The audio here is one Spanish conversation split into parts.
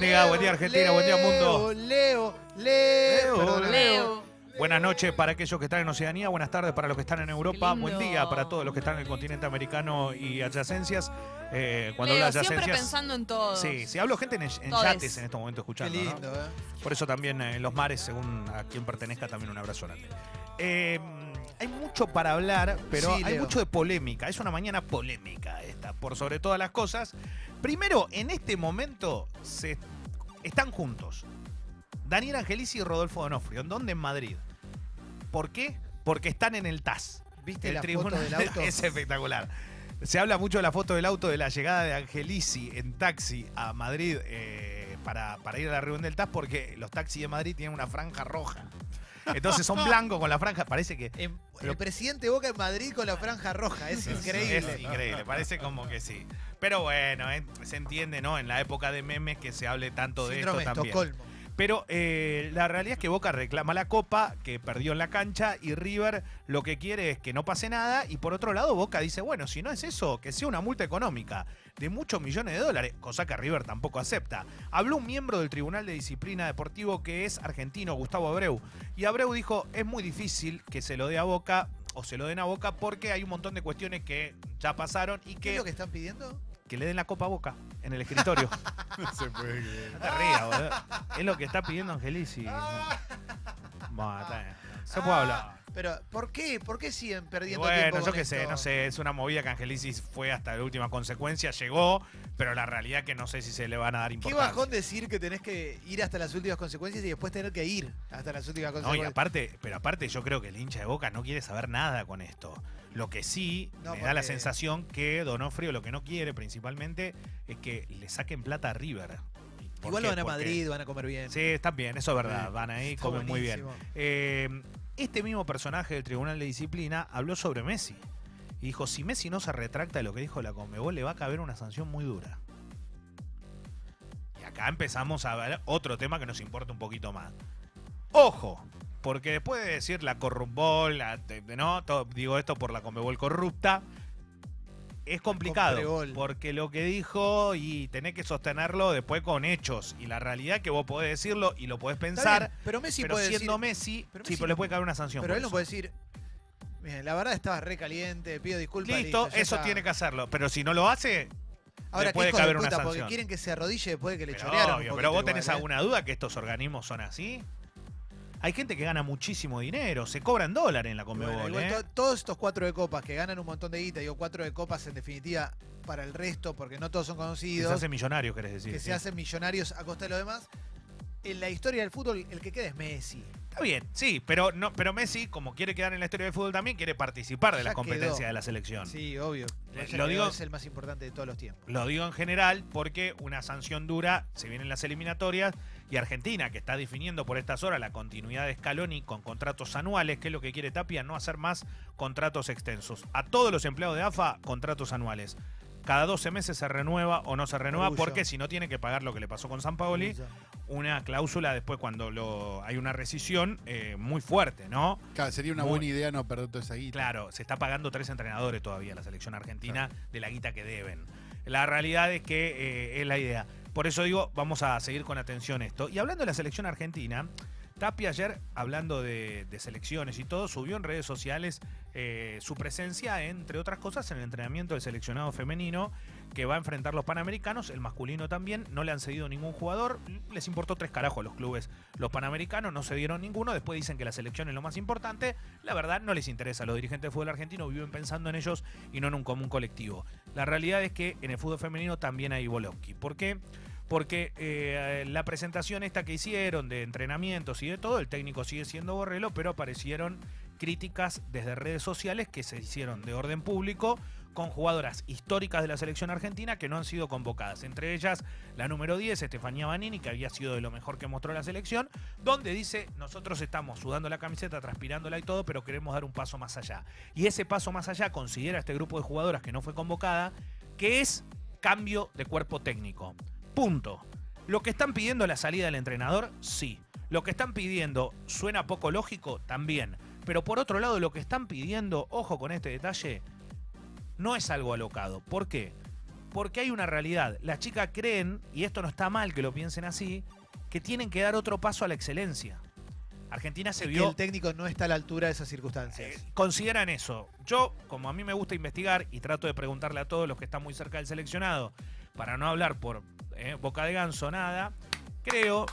buen día, buen día Argentina, buen día mundo. Leo, Leo, Leo, perdón, Leo. Buenas noches para aquellos que están en Oceanía, buenas tardes para los que están en Europa, buen día para todos los que están en el continente americano y adyacencias. Eh, cuando Leo, hablo de siempre adyacencias. pensando en todo. Sí, sí, hablo gente en, en Todes. yates en este momento Qué escuchando. ¿no? lindo, ¿eh? Por eso también eh, en los mares, según a quien pertenezca, también un abrazo grande. Eh, hay mucho para hablar, pero Sí, hay Leo. mucho de polémica. Es una mañana polémica esta, por sobre todas las cosas. Primero, en este momento se están juntos. Daniel Angelici y Rodolfo Donofrio. ¿En dónde? En Madrid. ¿Por qué? Porque están en el TAS. ¿Viste El la foto del auto? es espectacular. Se habla mucho de la foto del auto de la llegada de Angelici en taxi a Madrid eh, para, para ir a la reunión del TAS porque los taxis de Madrid tienen una franja roja. Entonces son blancos con la franja. Parece que el presidente Boca en Madrid con la franja roja, es increíble. es increíble. Parece como que sí. Pero bueno, eh, se entiende, ¿no? En la época de memes que se hable tanto de esto también. Estocolmo. Pero eh, la realidad es que Boca reclama la copa, que perdió en la cancha, y River lo que quiere es que no pase nada. Y por otro lado, Boca dice, bueno, si no es eso, que sea una multa económica de muchos millones de dólares, cosa que River tampoco acepta. Habló un miembro del Tribunal de Disciplina Deportivo que es argentino, Gustavo Abreu. Y Abreu dijo, es muy difícil que se lo dé a Boca o se lo den a Boca porque hay un montón de cuestiones que ya pasaron y ¿Qué que, es lo que están pidiendo? Que le den la copa a Boca en el escritorio. No se puede creer. No te rías, boludo. Es lo que está pidiendo Angelici. Bueno, está bien. Se puede hablar. Pero, ¿por qué? ¿Por qué siguen perdiendo bueno, tiempo yo con qué sé, no sé, es una movida que Angelici fue hasta la última consecuencia, llegó, pero la realidad que no sé si se le van a dar Qué importancia. bajón decir que tenés que ir hasta las últimas consecuencias y después tener que ir hasta las últimas No, y consecuencias. aparte, pero aparte yo creo que el hincha de Boca no quiere saber nada con esto. Lo que sí No, me da la sensación que Donofrio lo que no quiere principalmente es que le saquen plata a River. ¿Por Igual qué? van a Madrid, van a comer bien. Sí, están bien, eso es verdad. Van ahí, Está comen muy bien. Eh, este mismo personaje del Tribunal de Disciplina habló sobre Messi. Y dijo, si Messi no se retracta de lo que dijo la Conmebol, le va a caber una sanción muy dura. Y acá empezamos a ver otro tema que nos importa un poquito más. Ojo, porque después de decir la corrumbol, la- no, todo- digo esto por la Conmebol corrupta, es complicado. Porque lo que dijo y tenés que sostenerlo después con hechos. Y la realidad que vos podés decirlo y lo podés pensar. bien, pero Messi pero puede siendo decir, Messi, pero sí, Messi pero le puede caer una sanción. pero él no puede decir, "Miren, la verdad estaba re caliente, pido disculpas. Listo, eso está". tiene que hacerlo. Pero si no lo hace, Ahora, le ¿qué puede caber una puta? Porque sanción. quieren que se arrodille después de que le pero, chorearon. obvio, pero vos igual, tenés ¿eh? alguna duda que estos organismos son así. Hay gente que gana muchísimo dinero, se cobran dólares en la Bueno, Conmebol, igual ¿eh? to- todos estos cuatro de copas que ganan un montón de guita, digo cuatro de copas en definitiva para el resto, porque no todos son Que se conocidos, hace millonario, querés decir. que sí. se hacen millonarios a costa de lo demás. En la historia del fútbol, el que queda es Messi. Está bien, sí, pero no, pero Messi, como quiere quedar en la historia del fútbol también, quiere participar de las competencias quedó. de la selección. Sí, obvio. Ya lo digo- es el más importante de todos los tiempos. Lo digo en general porque una sanción dura se vienen las eliminatorias y Argentina, que está definiendo por estas horas la continuidad de Scaloni con contratos anuales, que es lo que quiere Tapia, no hacer más contratos extensos. A todos los empleados de AFA, contratos anuales. Cada 12 meses se renueva o no se renueva, Orgullo. porque si no tiene que pagar lo que le pasó con San Paoli, una cláusula después cuando lo, hay una rescisión eh, muy fuerte, ¿no? Claro, sería una Muy- buena idea no perder toda esa guita. Claro, se está pagando tres entrenadores todavía la selección argentina de la guita que deben. La realidad es que eh, es la idea. Por eso digo, vamos a seguir con atención esto. Y hablando de la selección argentina, Tapia ayer, hablando de, de selecciones y todo, subió en redes sociales eh, su presencia, entre otras cosas, en el entrenamiento del seleccionado femenino que va a enfrentar los panamericanos, el masculino también, no le han cedido ningún jugador, les importó tres carajos a los clubes. Los panamericanos no cedieron ninguno, después dicen que la selección es lo más importante, la verdad no les interesa, los dirigentes del fútbol argentino viven pensando en ellos y no en un común colectivo. La realidad es que en el fútbol femenino también hay Volowski. ¿Por qué? Porque eh, la presentación esta que hicieron de entrenamientos y de todo, el técnico sigue siendo Borrello, pero aparecieron críticas desde redes sociales que se hicieron de orden público con jugadoras históricas de la selección argentina que no han sido convocadas. Entre ellas la número 10, Estefanía Banini, que había sido de lo mejor que mostró la selección, donde dice, nosotros estamos sudando la camiseta, transpirándola y todo, pero queremos dar un paso más allá. Y ese paso más allá considera este grupo de jugadoras que no fue convocada, que es cambio de cuerpo técnico. Punto. Lo que están pidiendo la salida del entrenador, sí. Lo que están pidiendo suena poco lógico, también. Pero por otro lado, lo que están pidiendo, ojo con este detalle, no es algo alocado. ¿Por qué? porque hay una realidad. Las chicas creen, y esto no está mal que lo piensen así, que tienen que dar otro paso a la excelencia. Argentina se Es que vio el técnico no está a la altura de esas circunstancias. eh, consideran eso. Yo, como a mí me gusta investigar y trato de preguntarle a todos los que están muy cerca del seleccionado, para no hablar por eh, boca de ganso nada, creo.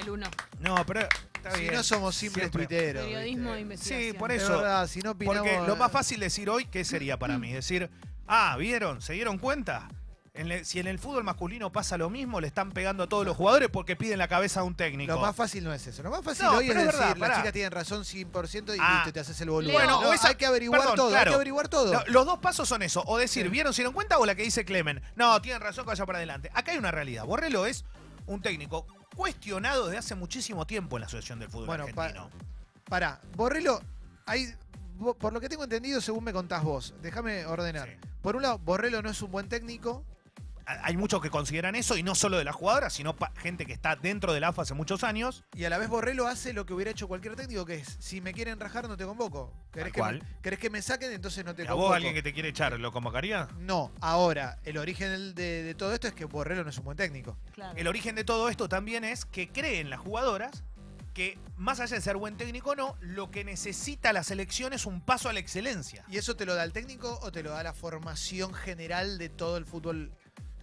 El uno. No, pero. Está si bien, no somos simples siempre. tuiteros. Periodismo investigación. Sí, por Es eso. verdad, si no opinamos, Porque lo más fácil decir hoy, ¿qué sería para mí? Decir, ah, ¿vieron? ¿Se dieron cuenta? En le- si en el fútbol masculino pasa lo mismo, le están pegando a todos los jugadores porque piden la cabeza a un técnico. Lo más fácil no es eso. Lo más fácil No, hoy es es decir, verdad, pará. chicas tienen razón 100% y Ah. listo, te haces el boludo. Bueno, No, esa- hay que averiguar perdón, todo, hay que averiguar todo. No, los dos pasos son eso. O decir, Sí. ¿vieron, se dieron cuenta? O la que dice Clemen. No, tienen razón, que vaya para adelante. Acá hay una realidad. Borrello es un técnico cuestionado desde hace muchísimo tiempo en la Asociación del Fútbol Bueno, pa- Argentino. Pará, Borrello, hay, por lo que tengo entendido, según me contás vos, déjame ordenar. Sí. Por un lado, Borrello no es un buen técnico. Hay muchos que consideran eso, y no solo de las jugadoras, sino gente que está dentro del AFA hace muchos años. Y a la vez Borrello hace lo que hubiera hecho cualquier técnico, que es, si me quieren rajar, no te convoco. ¿Querés, que me, querés que me saquen? Entonces no te ¿A convoco. vos alguien que te quiere echar lo convocaría? No, ahora, el origen de, de todo esto es que Borrello no es un buen técnico. Claro. El origen de todo esto también es que creen las jugadoras que, más allá de ser buen técnico o no, lo que necesita la selección es un paso a la excelencia. ¿Y eso te lo da el técnico o te lo da la formación general de todo el fútbol?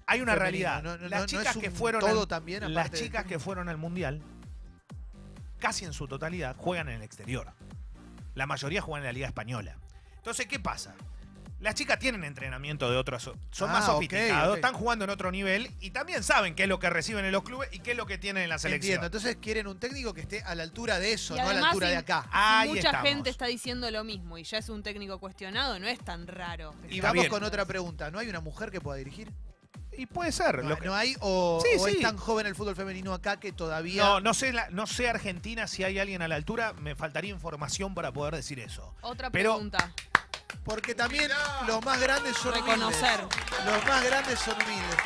Hay una realidad. No, no, las no, no chicas que fueron todo al- también, las chicas que fueron al mundial, casi en su totalidad, juegan en el exterior. La mayoría juegan en la liga española. Entonces, ¿qué pasa? Las chicas tienen entrenamiento de otros, son Ah, más ok, sofisticados, están jugando en otro nivel y también saben qué es lo que reciben en los clubes y qué es lo que tienen en la selección. Entiendo, entonces quieren un técnico que esté a la altura de eso, Y no a la altura de acá. Ahí Mucha estamos. gente está diciendo lo mismo y ya es un técnico cuestionado, no es tan raro. Y Está vamos bien. con otra pregunta. ¿No hay una mujer que pueda dirigir? Y puede ser. No, lo que- no hay o, Sí, o sí. es tan joven el fútbol femenino acá que todavía No, no sé, la- no sé Argentina si hay alguien a la altura. Me faltaría información para poder decir eso. Otra Pero- pregunta. porque también los más grandes son Reconocer. humildes. Los más grandes son humildes.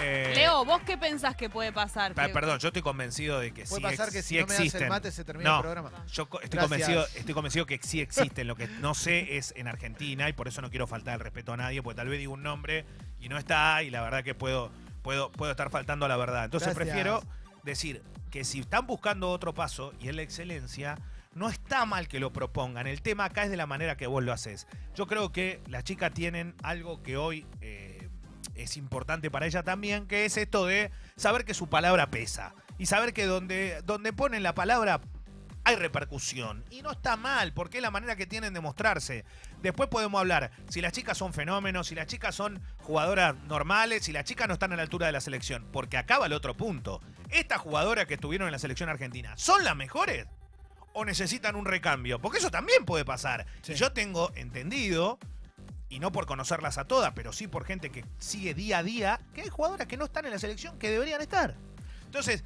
Eh, Leo, ¿vos qué pensás que puede pasar? Que- Perdón, yo estoy convencido de que Puede sí, pasar ex- que sí si no me das el existen. mate se termina No. el programa. Yo co- estoy Gracias. convencido, estoy convencido que sí existen. Lo que no sé es en Argentina y por eso no quiero faltar el respeto a nadie, porque tal vez digo un nombre y no está y la verdad que puedo, puedo, puedo estar faltando a la verdad. Entonces Gracias. prefiero decir que si están buscando otro paso y es la excelencia, no está mal que lo propongan. El tema acá es de la manera que vos lo haces. Yo creo que las chicas tienen algo que hoy eh, es importante para ella también, que es esto de saber que su palabra pesa. Y saber que donde, donde ponen la palabra hay repercusión. Y no está mal, porque es la manera que tienen de mostrarse. Después podemos hablar si las chicas son fenómenos, si las chicas son jugadoras normales, si las chicas no están a la altura de la selección. Porque acaba el otro punto. Estas jugadoras que estuvieron en la selección argentina, ¿son las mejores? ¿O necesitan un recambio? Porque eso también puede pasar. Sí. Yo tengo entendido, y no por conocerlas a todas, pero sí por gente que sigue día a día, que hay jugadoras que no están en la selección que deberían estar. Entonces,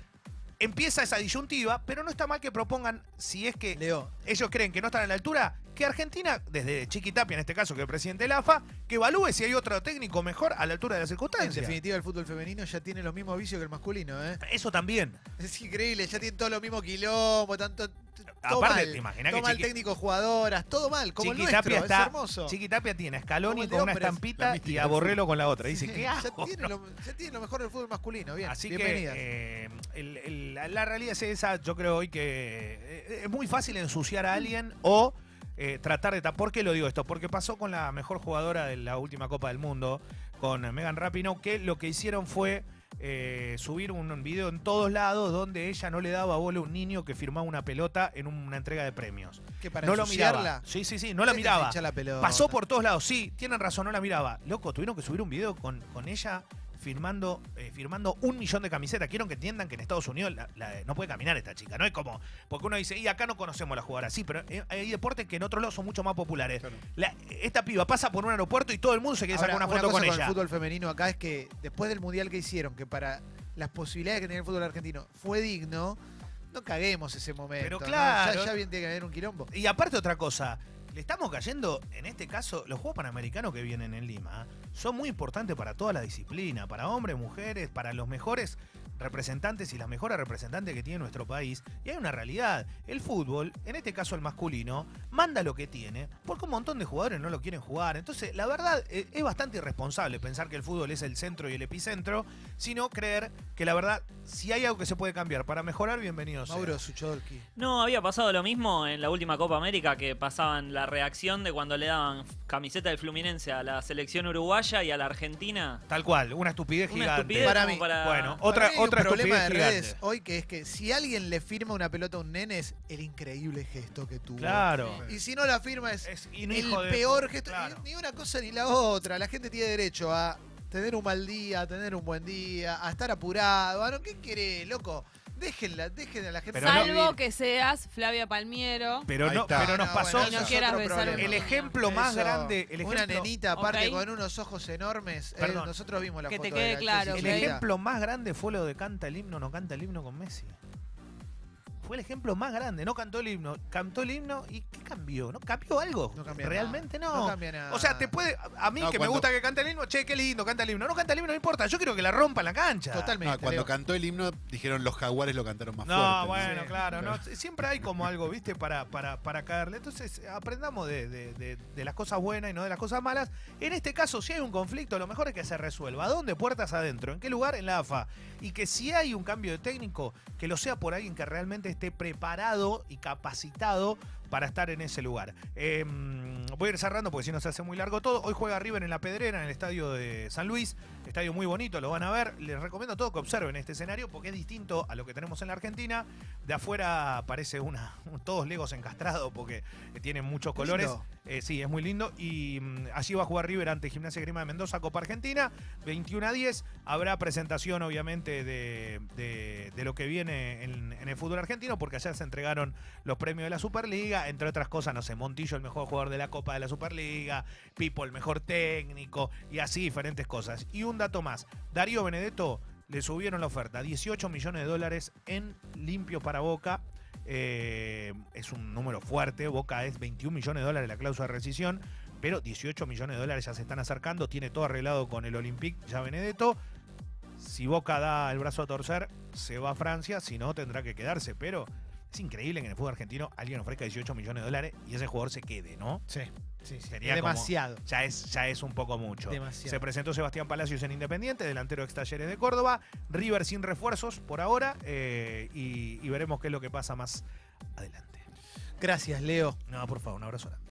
empieza esa disyuntiva, pero no está mal que propongan, si es que Leo, ellos creen que no están a la altura, que Argentina, desde Chiquitapia en este caso, que es el presidente de la AFA, que evalúe si hay otro técnico mejor a la altura de las en circunstancias. definitiva el fútbol femenino ya tiene los mismos vicios que el masculino, ¿eh? Eso también. Es increíble, ya tienen todo lo mismo quilombo, tanto todo Aparte, mal. te imaginas todo que mal Chiqui- técnico, jugadoras, todo mal, como el Chiquitapia nuestro, está, es hermoso. Chiquitapia tiene a Scaloni con una estampita y a Borrello con la otra. Dice, Sí, ¿qué ya, hago? tiene lo, ya tiene lo mejor del fútbol masculino, bien, Así que eh, el- el- la- la realidad es esa, yo creo hoy que eh, es muy fácil ensuciar a alguien o eh, tratar de tapar. ¿Por qué lo digo esto? Porque pasó con la mejor jugadora de la última Copa del Mundo, con Megan Rapinoe, que lo que hicieron fue eh, subir un video en todos lados donde ella no le daba bola a un niño que firmaba una pelota en una entrega de premios. que para no lo miraba. Sí, sí, sí, no la ¿qué te miraba. la? Pasó por todos lados, sí, tienen razón, no la miraba. Loco, tuvieron que subir un video con, con ella firmando, eh, firmando un millón de camisetas. Quiero que entiendan que en Estados Unidos la- la- no puede caminar esta chica. No es como, porque uno dice, y acá no conocemos a la jugadora. Sí, pero eh, hay deportes que en otros lados son mucho más populares. Claro. La- esta piba pasa por un aeropuerto y todo el mundo se quiere Ahora, sacar una foto cosa con el ella. fútbol femenino acá es que después del mundial que hicieron, que para las posibilidades que tenía el fútbol argentino fue digno, no caguemos ese momento. Pero ¿no? claro. Ya, ya bien tiene que haber un quilombo. Y aparte otra cosa, estamos cayendo, en este caso, los Juegos Panamericanos que vienen en Lima, son muy importantes para toda la disciplina, para hombres, mujeres, para los mejores representantes y las mejores representantes que tiene nuestro país. Y hay una realidad. El fútbol, en este caso el masculino, manda lo que tiene porque un montón de jugadores no lo quieren jugar. Entonces, la verdad, eh, es bastante irresponsable pensar que el fútbol es el centro y el epicentro, sino creer que la verdad, si hay algo que se puede cambiar para mejorar, bienvenido sea. Mauro Suchodolki. No, había pasado lo mismo en la última Copa América que pasaban la reacción de cuando le daban camiseta del Fluminense a la selección uruguaya y a la Argentina. Tal cual, una estupidez Una gigante. estupidez Para mí. para- Bueno, Para otra, mí hay un otra problema de redes gigante. hoy que es que si alguien le firma una pelota a un nene es el increíble gesto que tuvo. Claro. Y si no la firma es, Es el peor gesto. claro. Ni una cosa ni la otra. La gente tiene derecho a tener un mal día, a tener un buen día, a estar apurado. ¿Qué querés, loco? Déjenla, dejen a la gente Pero Salvo que seas Flavia Palmiero. Pero, Ahí no, está. pero nos No, pasó. bueno, Y no eso es quieras otro besar problema. el ejemplo más Eso, grande. El una nenita aparte Ok. con unos ojos enormes. eh, Perdón. nosotros vimos la Que foto te de quede la claro, el ok. ejemplo más grande fue lo de canta el himno, no canta el himno con Messi. Fue el ejemplo más grande. No cantó el himno. Cantó el himno y ¿qué cambió? ¿No cambió algo? No cambia Realmente nada. no. No cambia nada. O sea, te puede. A mí No, que me cuando- gusta que cante el himno, che, qué lindo, canta el himno. No canta el himno, no importa. Yo quiero que la rompa en la cancha. Totalmente. No, cuando Leo. cantó el himno, dijeron los jaguares lo cantaron más No, fuerte. bueno, Sí. claro, no, siempre hay como algo, ¿viste? Para, para, para caerle. Entonces, aprendamos de, de- de- de las cosas buenas y no de las cosas malas. En este caso, si hay un conflicto, lo mejor es que se resuelva. ¿A dónde? Puertas adentro. ¿En qué lugar? En la AFA. Y que si hay un cambio de técnico, que lo sea por alguien que realmente esté preparado y capacitado para estar en ese lugar. Eh, voy a ir cerrando porque si no se hace muy largo todo. Hoy juega River en la Pedrera, en el estadio de San Luis. Estadio muy bonito, lo van a ver. Les recomiendo a todos que observen este escenario porque es distinto a lo que tenemos en la Argentina. De afuera parece una todos legos encastrados porque tienen muchos colores. Eh, sí, es muy lindo. Y mm, allí va a jugar River ante Gimnasia Grima de Mendoza, Copa Argentina, 21 a 10. Habrá presentación, obviamente, de, de- de lo que viene en, en el fútbol argentino, porque ayer se entregaron los premios de la Superliga. Entre otras cosas, no sé, Montillo, el mejor jugador de la Copa de la Superliga, Pipo, el mejor técnico, y así diferentes cosas. Y un dato más: Darío Benedetto le subieron la oferta, 18 millones de dólares en limpio para Boca. Eh, es un número fuerte. Boca es 21 millones de dólares la cláusula de rescisión, pero 18 millones de dólares ya se están acercando. Tiene todo arreglado con el Olympique ya Benedetto. Si Boca da el brazo a torcer, se va a Francia. Si no, tendrá que quedarse. Pero es increíble que en el fútbol argentino alguien ofrezca 18 millones de dólares y ese jugador se quede, ¿no? Sí, sí, sí. Sería demasiado. Ya es, ya es un poco mucho. Demasiado. Se presentó Sebastián Palacios en Independiente, delantero ex Talleres de Córdoba. River sin refuerzos por ahora eh, y, y veremos qué es lo que pasa más adelante. Gracias, Leo. No, por favor, un abrazo grande.